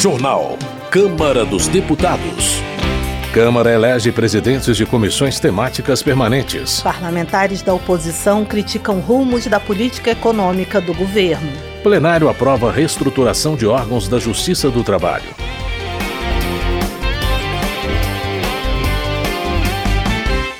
Jornal. Câmara dos Deputados. Câmara elege presidentes de comissões temáticas permanentes. Parlamentares da oposição criticam rumos da política econômica do governo. Plenário aprova reestruturação de órgãos da Justiça do Trabalho.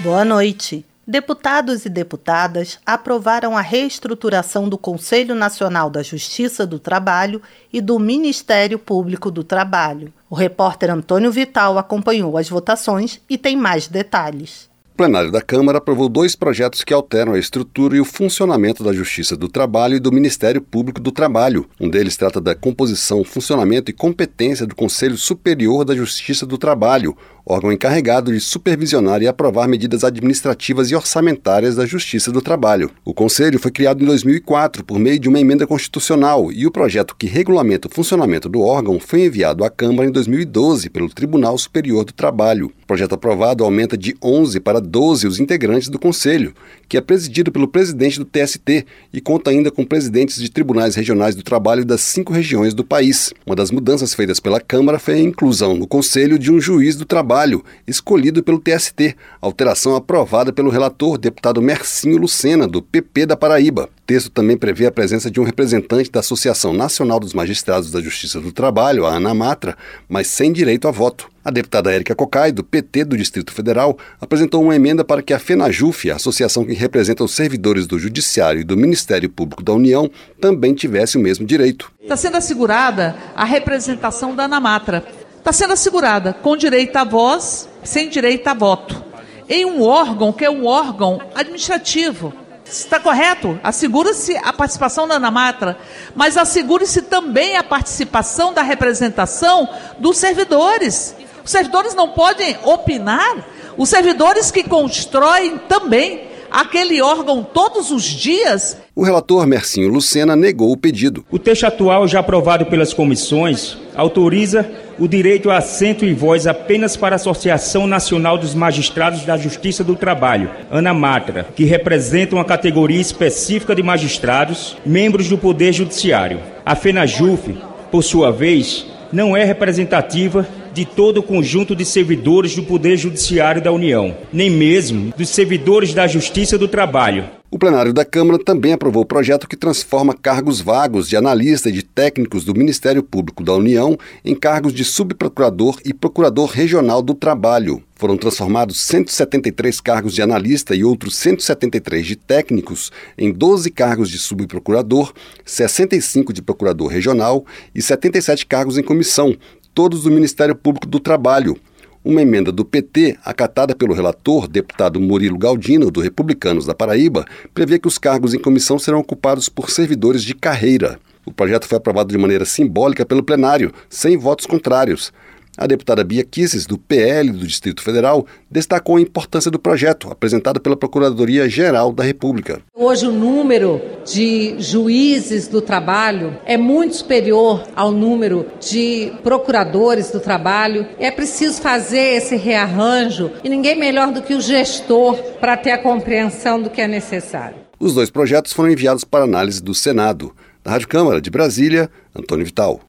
Boa noite. Deputados e deputadas aprovaram a reestruturação do Conselho Nacional da Justiça do Trabalho e do Ministério Público do Trabalho. O repórter Antônio Vital acompanhou as votações e tem mais detalhes plenário da Câmara aprovou dois projetos que alteram a estrutura e o funcionamento da Justiça do Trabalho e do Ministério Público do Trabalho. Um deles trata da composição, funcionamento e competência do Conselho Superior da Justiça do Trabalho, órgão encarregado de supervisionar e aprovar medidas administrativas e orçamentárias da Justiça do Trabalho. O Conselho foi criado em 2004 por meio de uma emenda constitucional e o projeto que regulamenta o funcionamento do órgão foi enviado à Câmara em 2012 pelo Tribunal Superior do Trabalho. O projeto aprovado aumenta de 11 para 12 os integrantes do Conselho, que é presidido pelo presidente do TST e conta ainda com presidentes de tribunais regionais do trabalho das cinco regiões do país. Uma das mudanças feitas pela Câmara foi a inclusão no Conselho de um juiz do trabalho, escolhido pelo TST, alteração aprovada pelo relator deputado Mercinho Lucena, do PP da Paraíba. O texto também prevê a presença de um representante da Associação Nacional dos Magistrados da Justiça do Trabalho, a ANAMATRA, mas sem direito a voto. A deputada Érica Cocai, do PT do Distrito Federal, apresentou uma emenda para que a FENAJUF, a associação que representa os servidores do Judiciário e do Ministério Público da União, também tivesse o mesmo direito. Está sendo assegurada a representação da Anamatra. Está sendo assegurada com direito à voz, sem direito a voto. Em um órgão que é um órgão administrativo. Está correto? Assegura-se a participação da Anamatra, mas assegure-se também a participação da representação dos servidores. Os servidores não podem opinar, os servidores que constroem também aquele órgão todos os dias. O relator Mercinho Lucena negou o pedido. O texto atual, já aprovado pelas comissões, autoriza o direito a assento e voz apenas para a Associação Nacional dos Magistrados da Justiça do Trabalho, ANAMATRA, que representa uma categoria específica de magistrados, membros do Poder Judiciário. A FENAJUF, por sua vez, não é representativa de todo o conjunto de servidores do Poder Judiciário da União, nem mesmo dos servidores da Justiça do Trabalho. O plenário da Câmara também aprovou o projeto que transforma cargos vagos de analista e de técnicos do Ministério Público da União em cargos de subprocurador e procurador regional do trabalho. Foram transformados 173 cargos de analista e outros 173 de técnicos em 12 cargos de subprocurador, 65 de procurador regional e 77 cargos em comissão, todos do Ministério Público do Trabalho. Uma emenda do PT, acatada pelo relator, deputado Murilo Galdino, do Republicanos da Paraíba, prevê que os cargos em comissão serão ocupados por servidores de carreira. O projeto foi aprovado de maneira simbólica pelo plenário, sem votos contrários. A deputada Bia Kisses, do PL do Distrito Federal, destacou a importância do projeto, apresentado pela Procuradoria-Geral da República. Hoje, o número de juízes do trabalho é muito superior ao número de procuradores do trabalho. É preciso fazer esse rearranjo e ninguém melhor do que o gestor para ter a compreensão do que é necessário. Os dois projetos foram enviados para análise do Senado. Da Rádio Câmara de Brasília, Antônio Vital.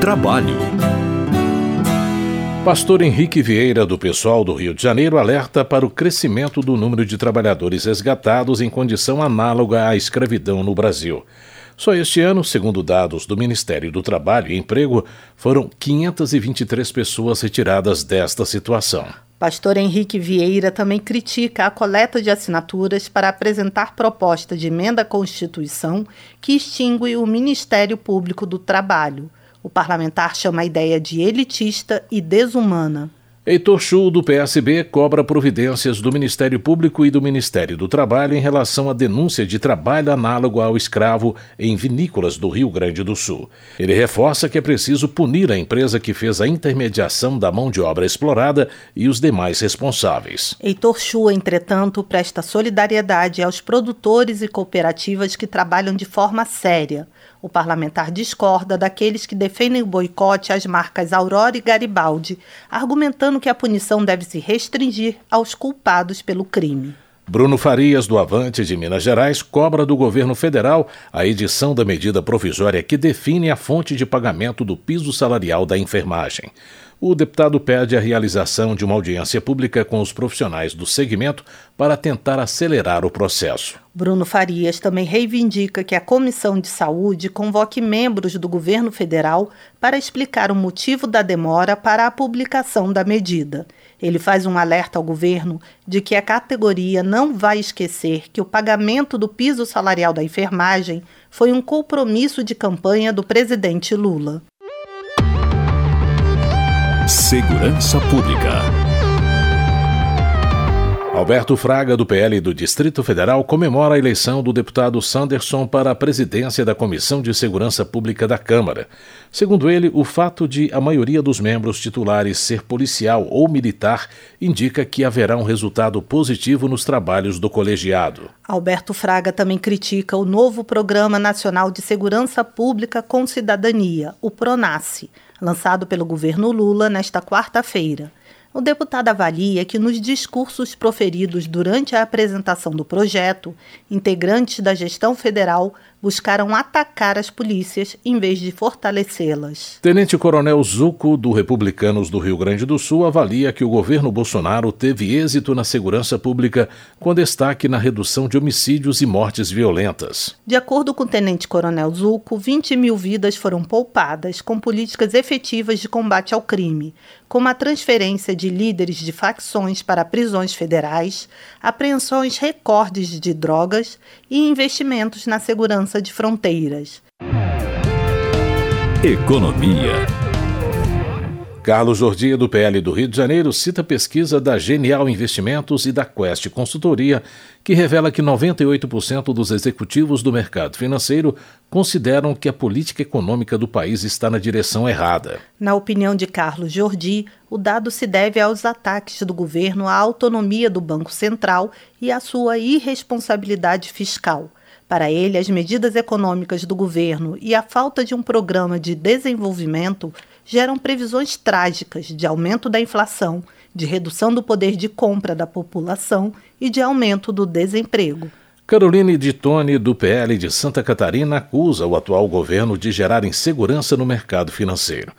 Trabalho. Pastor Henrique Vieira, do pessoal do Rio de Janeiro, alerta para o crescimento do número de trabalhadores resgatados em condição análoga à escravidão no Brasil. Só este ano, segundo dados do Ministério do Trabalho e Emprego, foram 523 pessoas retiradas desta situação. Pastor Henrique Vieira também critica a coleta de assinaturas para apresentar proposta de emenda à Constituição que extingue o Ministério Público do Trabalho. O parlamentar chama a ideia de elitista e desumana. Heitor Chu, do PSB, cobra providências do Ministério Público e do Ministério do Trabalho em relação à denúncia de trabalho análogo ao escravo em vinícolas do Rio Grande do Sul. Ele reforça que é preciso punir a empresa que fez a intermediação da mão de obra explorada e os demais responsáveis. Heitor Chu, entretanto, presta solidariedade aos produtores e cooperativas que trabalham de forma séria. O parlamentar discorda daqueles que defendem o boicote às marcas Aurora e Garibaldi, argumentando que a punição deve se restringir aos culpados pelo crime. Bruno Farias, do Avante de Minas Gerais, cobra do governo federal a edição da medida provisória que define a fonte de pagamento do piso salarial da enfermagem. O deputado pede a realização de uma audiência pública com os profissionais do segmento para tentar acelerar o processo. Bruno Farias também reivindica que a Comissão de Saúde convoque membros do governo federal para explicar o motivo da demora para a publicação da medida. Ele faz um alerta ao governo de que a categoria não vai esquecer que o pagamento do piso salarial da enfermagem foi um compromisso de campanha do presidente Lula. Segurança Pública. Alberto Fraga, do PL do Distrito Federal, comemora a eleição do deputado Sanderson para a presidência da Comissão de Segurança Pública da Câmara. Segundo ele, o fato de a maioria dos membros titulares ser policial ou militar indica que haverá um resultado positivo nos trabalhos do colegiado. Alberto Fraga também critica o novo Programa Nacional de Segurança Pública com Cidadania, o PRONASSE, lançado pelo governo Lula nesta quarta-feira. O deputado avalia que nos discursos proferidos durante a apresentação do projeto, integrantes da gestão federal buscaram atacar as polícias em vez de fortalecê-las. Tenente Coronel Zuco, do Republicanos do Rio Grande do Sul, avalia que o governo Bolsonaro teve êxito na segurança pública, com destaque na redução de homicídios e mortes violentas. De acordo com o Tenente Coronel Zuco, 20 mil vidas foram poupadas com políticas efetivas de combate ao crime, como a transferência de líderes de facções para prisões federais, apreensões recordes de drogas e investimentos na segurança de fronteiras. Economia. Carlos Jordi, do PL do Rio de Janeiro, cita pesquisa da Genial Investimentos e da Quest Consultoria, que revela que 98% dos executivos do mercado financeiro consideram que a política econômica do país está na direção errada. Na opinião de Carlos Jordi, o dado se deve aos ataques do governo à autonomia do Banco Central e à sua irresponsabilidade fiscal. Para ele, as medidas econômicas do governo e a falta de um programa de desenvolvimento geram previsões trágicas de aumento da inflação, de redução do poder de compra da população e de aumento do desemprego. Caroline de Tone, do PL de Santa Catarina, acusa o atual governo de gerar insegurança no mercado financeiro.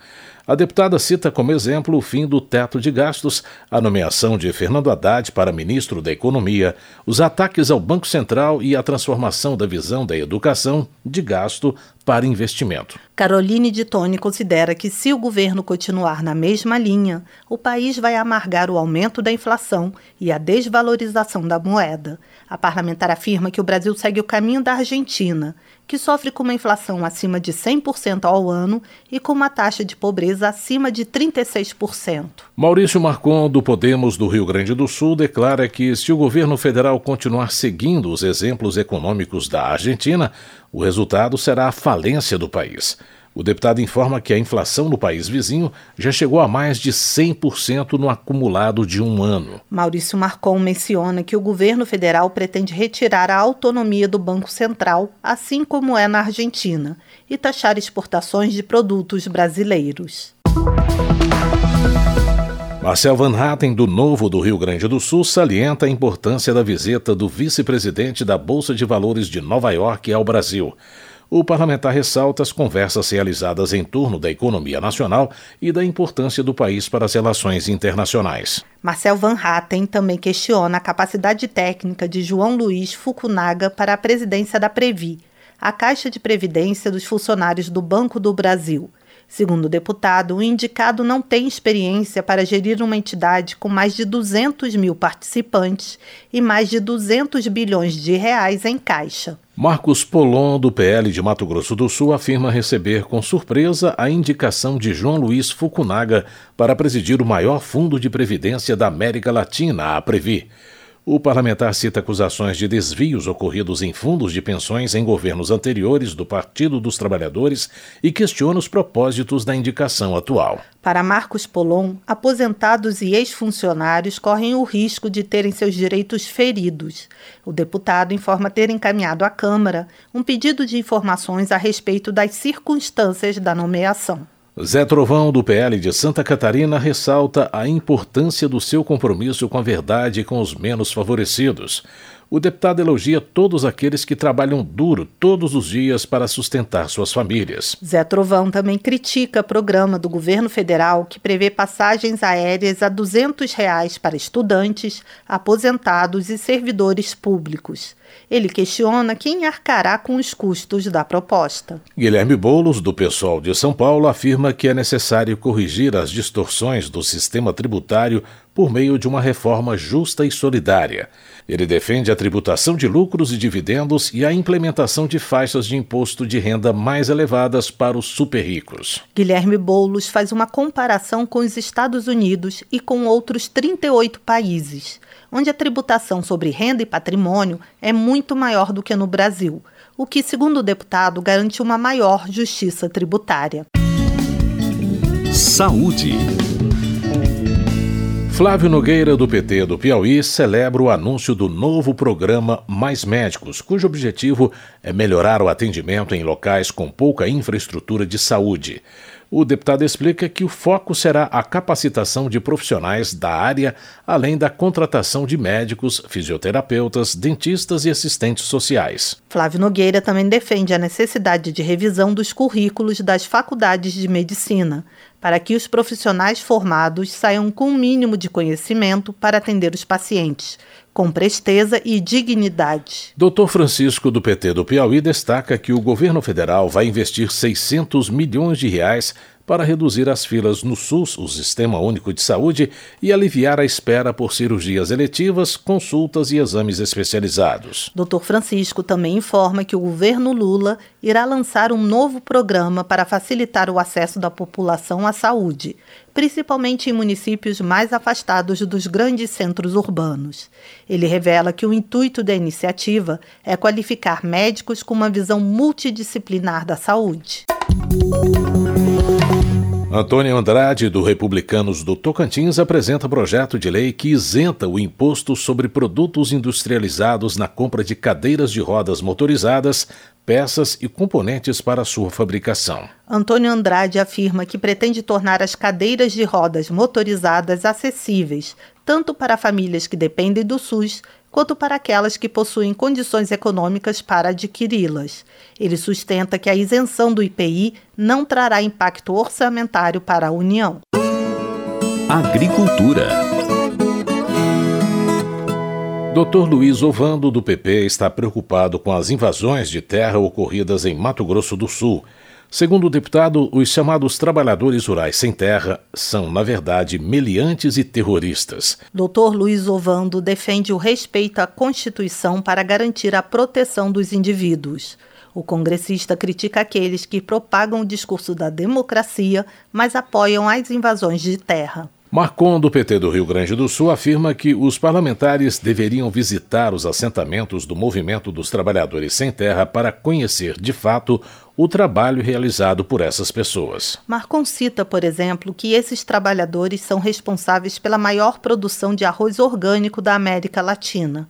A deputada cita como exemplo o fim do teto de gastos, a nomeação de Fernando Haddad para ministro da Economia, os ataques ao Banco Central e a transformação da visão da educação de gasto para investimento. Caroline de Tone considera que, se o governo continuar na mesma linha, o país vai amargar o aumento da inflação e a desvalorização da moeda. A parlamentar afirma que o Brasil segue o caminho da Argentina, que sofre com uma inflação acima de 100% ao ano e com uma taxa de pobreza acima de 36%. Maurício Marcon, do Podemos do Rio Grande do Sul, declara que, se o governo federal continuar seguindo os exemplos econômicos da Argentina, o resultado será a falência do país. O deputado informa que a inflação no país vizinho já chegou a mais de 100% no acumulado de um ano. Maurício Marcon menciona que o governo federal pretende retirar a autonomia do Banco Central, assim como é na Argentina, e taxar exportações de produtos brasileiros. Marcel Van Hatten, do Novo do Rio Grande do Sul, salienta a importância da visita do vice-presidente da Bolsa de Valores de Nova York ao Brasil. O parlamentar ressalta as conversas realizadas em torno da economia nacional e da importância do país para as relações internacionais. Marcel Van Hatten também questiona a capacidade técnica de João Luiz Fukunaga para a presidência da Previ, a Caixa de Previdência dos Funcionários do Banco do Brasil. Segundo o deputado, o indicado não tem experiência para gerir uma entidade com mais de 200 mil participantes e mais de 200 bilhões de reais em caixa. Marcos Polon, do PL de Mato Grosso do Sul, afirma receber com surpresa a indicação de João Luiz Fukunaga para presidir o maior fundo de previdência da América Latina, a Previ. O parlamentar cita acusações de desvios ocorridos em fundos de pensões em governos anteriores do Partido dos Trabalhadores e questiona os propósitos da indicação atual. Para Marcos Polon, aposentados e ex-funcionários correm o risco de terem seus direitos feridos. O deputado informa ter encaminhado à Câmara um pedido de informações a respeito das circunstâncias da nomeação. Zé Trovão, do PL de Santa Catarina, ressalta a importância do seu compromisso com a verdade e com os menos favorecidos. O deputado elogia todos aqueles que trabalham duro todos os dias para sustentar suas famílias. Zé Trovão também critica o programa do governo federal que prevê passagens aéreas a 200 reais para estudantes, aposentados e servidores públicos. Ele questiona quem arcará com os custos da proposta. Guilherme Boulos, do Pessoal de São Paulo, afirma que é necessário corrigir as distorções do sistema tributário por meio de uma reforma justa e solidária. Ele defende a tributação de lucros e dividendos e a implementação de faixas de imposto de renda mais elevadas para os super ricos. Guilherme Boulos faz uma comparação com os Estados Unidos e com outros 38 países, onde a tributação sobre renda e patrimônio é muito maior do que no Brasil, o que, segundo o deputado, garante uma maior justiça tributária. Saúde. Flávio Nogueira, do PT do Piauí, celebra o anúncio do novo programa Mais Médicos, cujo objetivo é melhorar o atendimento em locais com pouca infraestrutura de saúde. O deputado explica que o foco será a capacitação de profissionais da área, além da contratação de médicos, fisioterapeutas, dentistas e assistentes sociais. Flávio Nogueira também defende a necessidade de revisão dos currículos das faculdades de medicina para que os profissionais formados saiam com o um mínimo de conhecimento para atender os pacientes, com presteza e dignidade. Dr. Francisco do PT do Piauí destaca que o governo federal vai investir 600 milhões de reais para reduzir as filas no SUS, o Sistema Único de Saúde, e aliviar a espera por cirurgias eletivas, consultas e exames especializados. Dr. Francisco também informa que o governo Lula irá lançar um novo programa para facilitar o acesso da população à saúde, principalmente em municípios mais afastados dos grandes centros urbanos. Ele revela que o intuito da iniciativa é qualificar médicos com uma visão multidisciplinar da saúde. Antônio Andrade, do Republicanos do Tocantins, apresenta projeto de lei que isenta o imposto sobre produtos industrializados na compra de cadeiras de rodas motorizadas, peças e componentes para sua fabricação. Antônio Andrade afirma que pretende tornar as cadeiras de rodas motorizadas acessíveis, tanto para famílias que dependem do SUS quanto para aquelas que possuem condições econômicas para adquiri-las. Ele sustenta que a isenção do IPI não trará impacto orçamentário para a União. Agricultura. Dr. Luiz Ovando, do PP, está preocupado com as invasões de terra ocorridas em Mato Grosso do Sul Segundo o deputado, os chamados trabalhadores rurais sem terra são, na verdade, meliantes e terroristas. Dr. Luiz Ovando defende o respeito à Constituição para garantir a proteção dos indivíduos. O congressista critica aqueles que propagam o discurso da democracia, mas apoiam as invasões de terra. Marcon, do PT do Rio Grande do Sul, afirma que os parlamentares deveriam visitar os assentamentos do Movimento dos Trabalhadores Sem Terra para conhecer, de fato, o trabalho realizado por essas pessoas. Marcon cita, por exemplo, que esses trabalhadores são responsáveis pela maior produção de arroz orgânico da América Latina.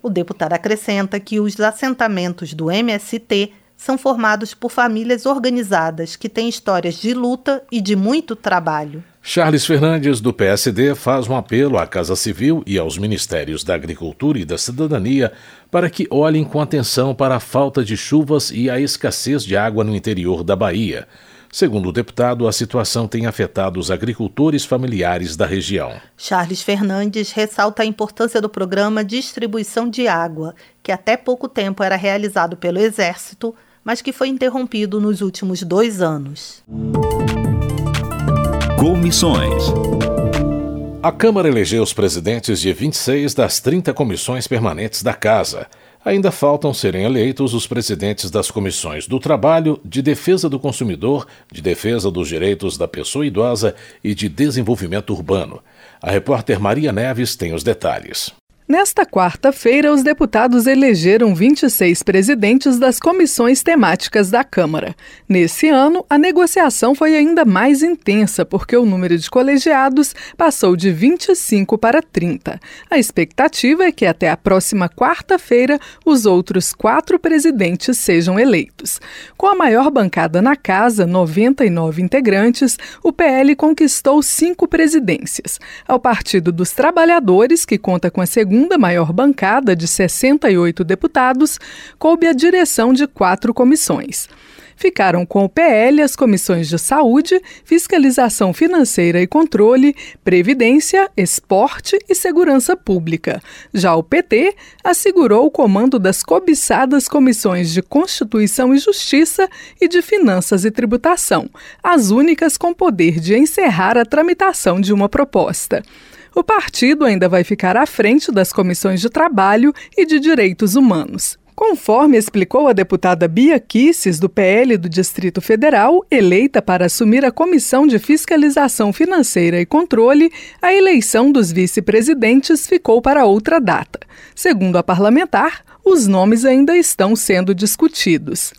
O deputado acrescenta que os assentamentos do MST são formados por famílias organizadas que têm histórias de luta e de muito trabalho. Charles Fernandes, do PSD, faz um apelo à Casa Civil e aos Ministérios da Agricultura e da Cidadania para que olhem com atenção para a falta de chuvas e a escassez de água no interior da Bahia. Segundo o deputado, a situação tem afetado os agricultores familiares da região. Charles Fernandes ressalta a importância do programa Distribuição de Água, que até pouco tempo era realizado pelo Exército mas que foi interrompido nos últimos dois anos. Comissões. A Câmara elegeu os presidentes de 26 das 30 comissões permanentes da Casa. Ainda faltam serem eleitos os presidentes das comissões do Trabalho, de Defesa do Consumidor, de Defesa dos Direitos da Pessoa Idosa e de Desenvolvimento Urbano. A repórter Maria Neves tem os detalhes. Nesta quarta-feira, os deputados elegeram 26 presidentes das comissões temáticas da Câmara. Nesse ano, a negociação foi ainda mais intensa, porque o número de colegiados passou de 25 para 30. A expectativa é que até a próxima quarta-feira os outros quatro presidentes sejam eleitos. Com a maior bancada na casa, 99 integrantes, o PL conquistou cinco presidências. Ao Partido dos Trabalhadores, que conta com a segunda segunda maior bancada, de 68 deputados, coube a direção de quatro comissões. Ficaram com o PL as comissões de Saúde, Fiscalização Financeira e Controle, Previdência, Esporte e Segurança Pública. Já o PT assegurou o comando das cobiçadas comissões de Constituição e Justiça e de Finanças e Tributação, as únicas com poder de encerrar a tramitação de uma proposta o partido ainda vai ficar à frente das comissões de trabalho e de direitos humanos. Conforme explicou a deputada Bia Kisses, do PL do Distrito Federal, eleita para assumir a Comissão de Fiscalização Financeira e Controle, a eleição dos vice-presidentes ficou para outra data. Segundo a parlamentar, os nomes ainda estão sendo discutidos.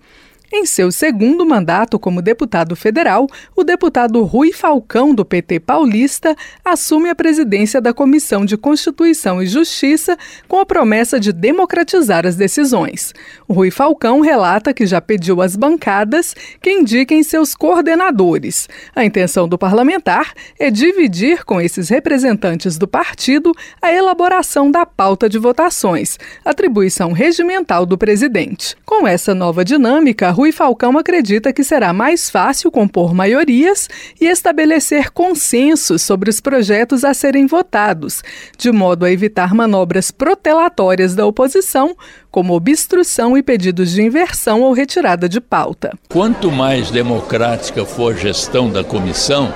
Em seu segundo mandato como deputado federal, o deputado Rui Falcão, do PT paulista, assume a presidência da Comissão de Constituição e Justiça com a promessa de democratizar as decisões. Rui Falcão relata que já pediu às bancadas que indiquem seus coordenadores. A intenção do parlamentar é dividir com esses representantes do partido a elaboração da pauta de votações, atribuição regimental do presidente. Com essa nova dinâmica, Rui Falcão acredita que será mais fácil compor maiorias e estabelecer consensos sobre os projetos a serem votados, de modo a evitar manobras protelatórias da oposição, como obstrução e pedidos de inversão ou retirada de pauta. Quanto mais democrática for a gestão da comissão,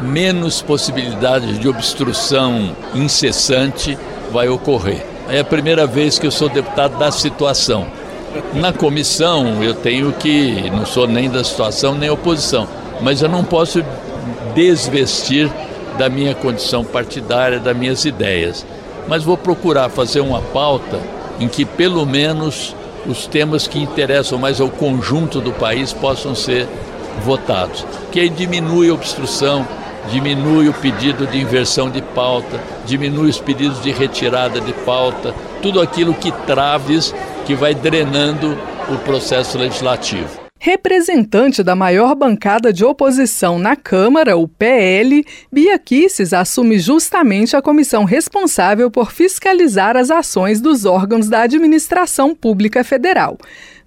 menos possibilidades de obstrução incessante vai ocorrer. É a primeira vez que eu sou deputado da situação. Na comissão eu tenho que, não sou nem da situação nem oposição, mas eu não posso desvestir da minha condição partidária, das minhas ideias. Mas vou procurar fazer uma pauta em que pelo menos os temas que interessam mais ao conjunto do país possam ser votados. Que aí diminui a obstrução, diminui o pedido de inversão de pauta, diminui os pedidos de retirada de pauta, tudo aquilo que traves que vai drenando o processo legislativo. Representante da maior bancada de oposição na Câmara, o PL, Bia Kisses assume justamente a comissão responsável por fiscalizar as ações dos órgãos da administração pública federal.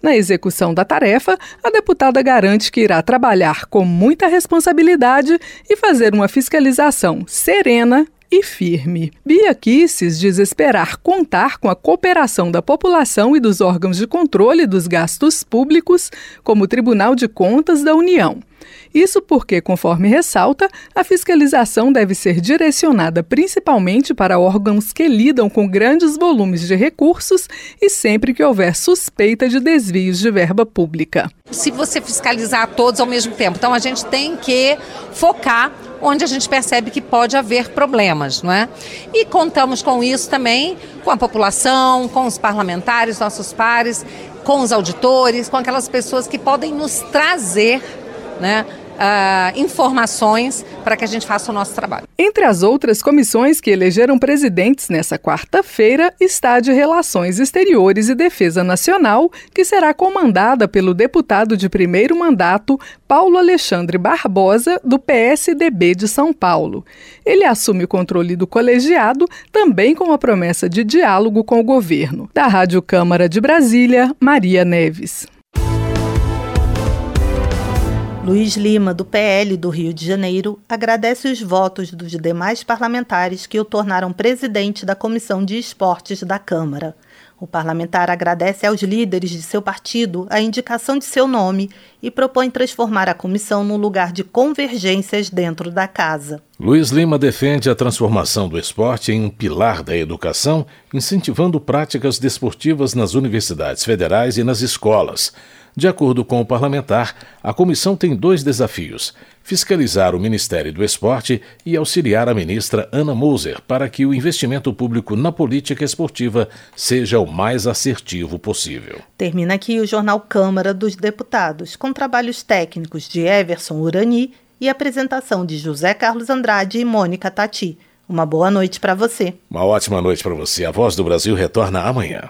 Na execução da tarefa, a deputada garante que irá trabalhar com muita responsabilidade e fazer uma fiscalização serena e firme. Bia Kisses diz esperar contar com a cooperação da população e dos órgãos de controle dos gastos públicos, como o Tribunal de Contas da União. Isso porque, conforme ressalta, a fiscalização deve ser direcionada principalmente para órgãos que lidam com grandes volumes de recursos e sempre que houver suspeita de desvios de verba pública. Se você fiscalizar todos ao mesmo tempo, então a gente tem que focar onde a gente percebe que pode haver problemas, não é? E contamos com isso também com a população, com os parlamentares, nossos pares, com os auditores, com aquelas pessoas que podem nos trazer, né? uh, informações para que a gente faça o nosso trabalho. Entre as outras comissões que elegeram presidentes nessa quarta-feira está a de Relações Exteriores e Defesa Nacional, que será comandada pelo deputado de primeiro mandato Paulo Alexandre Barbosa, do PSDB de São Paulo. Ele assume o controle do colegiado, também com a promessa de diálogo com o governo. Da Rádio Câmara de Brasília, Maria Neves. Luiz Lima, do PL do Rio de Janeiro, agradece os votos dos demais parlamentares que o tornaram presidente da Comissão de Esportes da Câmara. O parlamentar agradece aos líderes de seu partido a indicação de seu nome e propõe transformar a comissão num lugar de convergências dentro da casa. Luiz Lima defende a transformação do esporte em um pilar da educação, incentivando práticas desportivas nas universidades federais e nas escolas. De acordo com o parlamentar, a comissão tem dois desafios: fiscalizar o Ministério do Esporte e auxiliar a ministra Ana Moser para que o investimento público na política esportiva seja o mais assertivo possível. Termina aqui o Jornal Câmara dos Deputados, com trabalhos técnicos de Everson Urani e apresentação de José Carlos Andrade e Mônica Tati. Uma boa noite para você. Uma ótima noite para você. A Voz do Brasil retorna amanhã.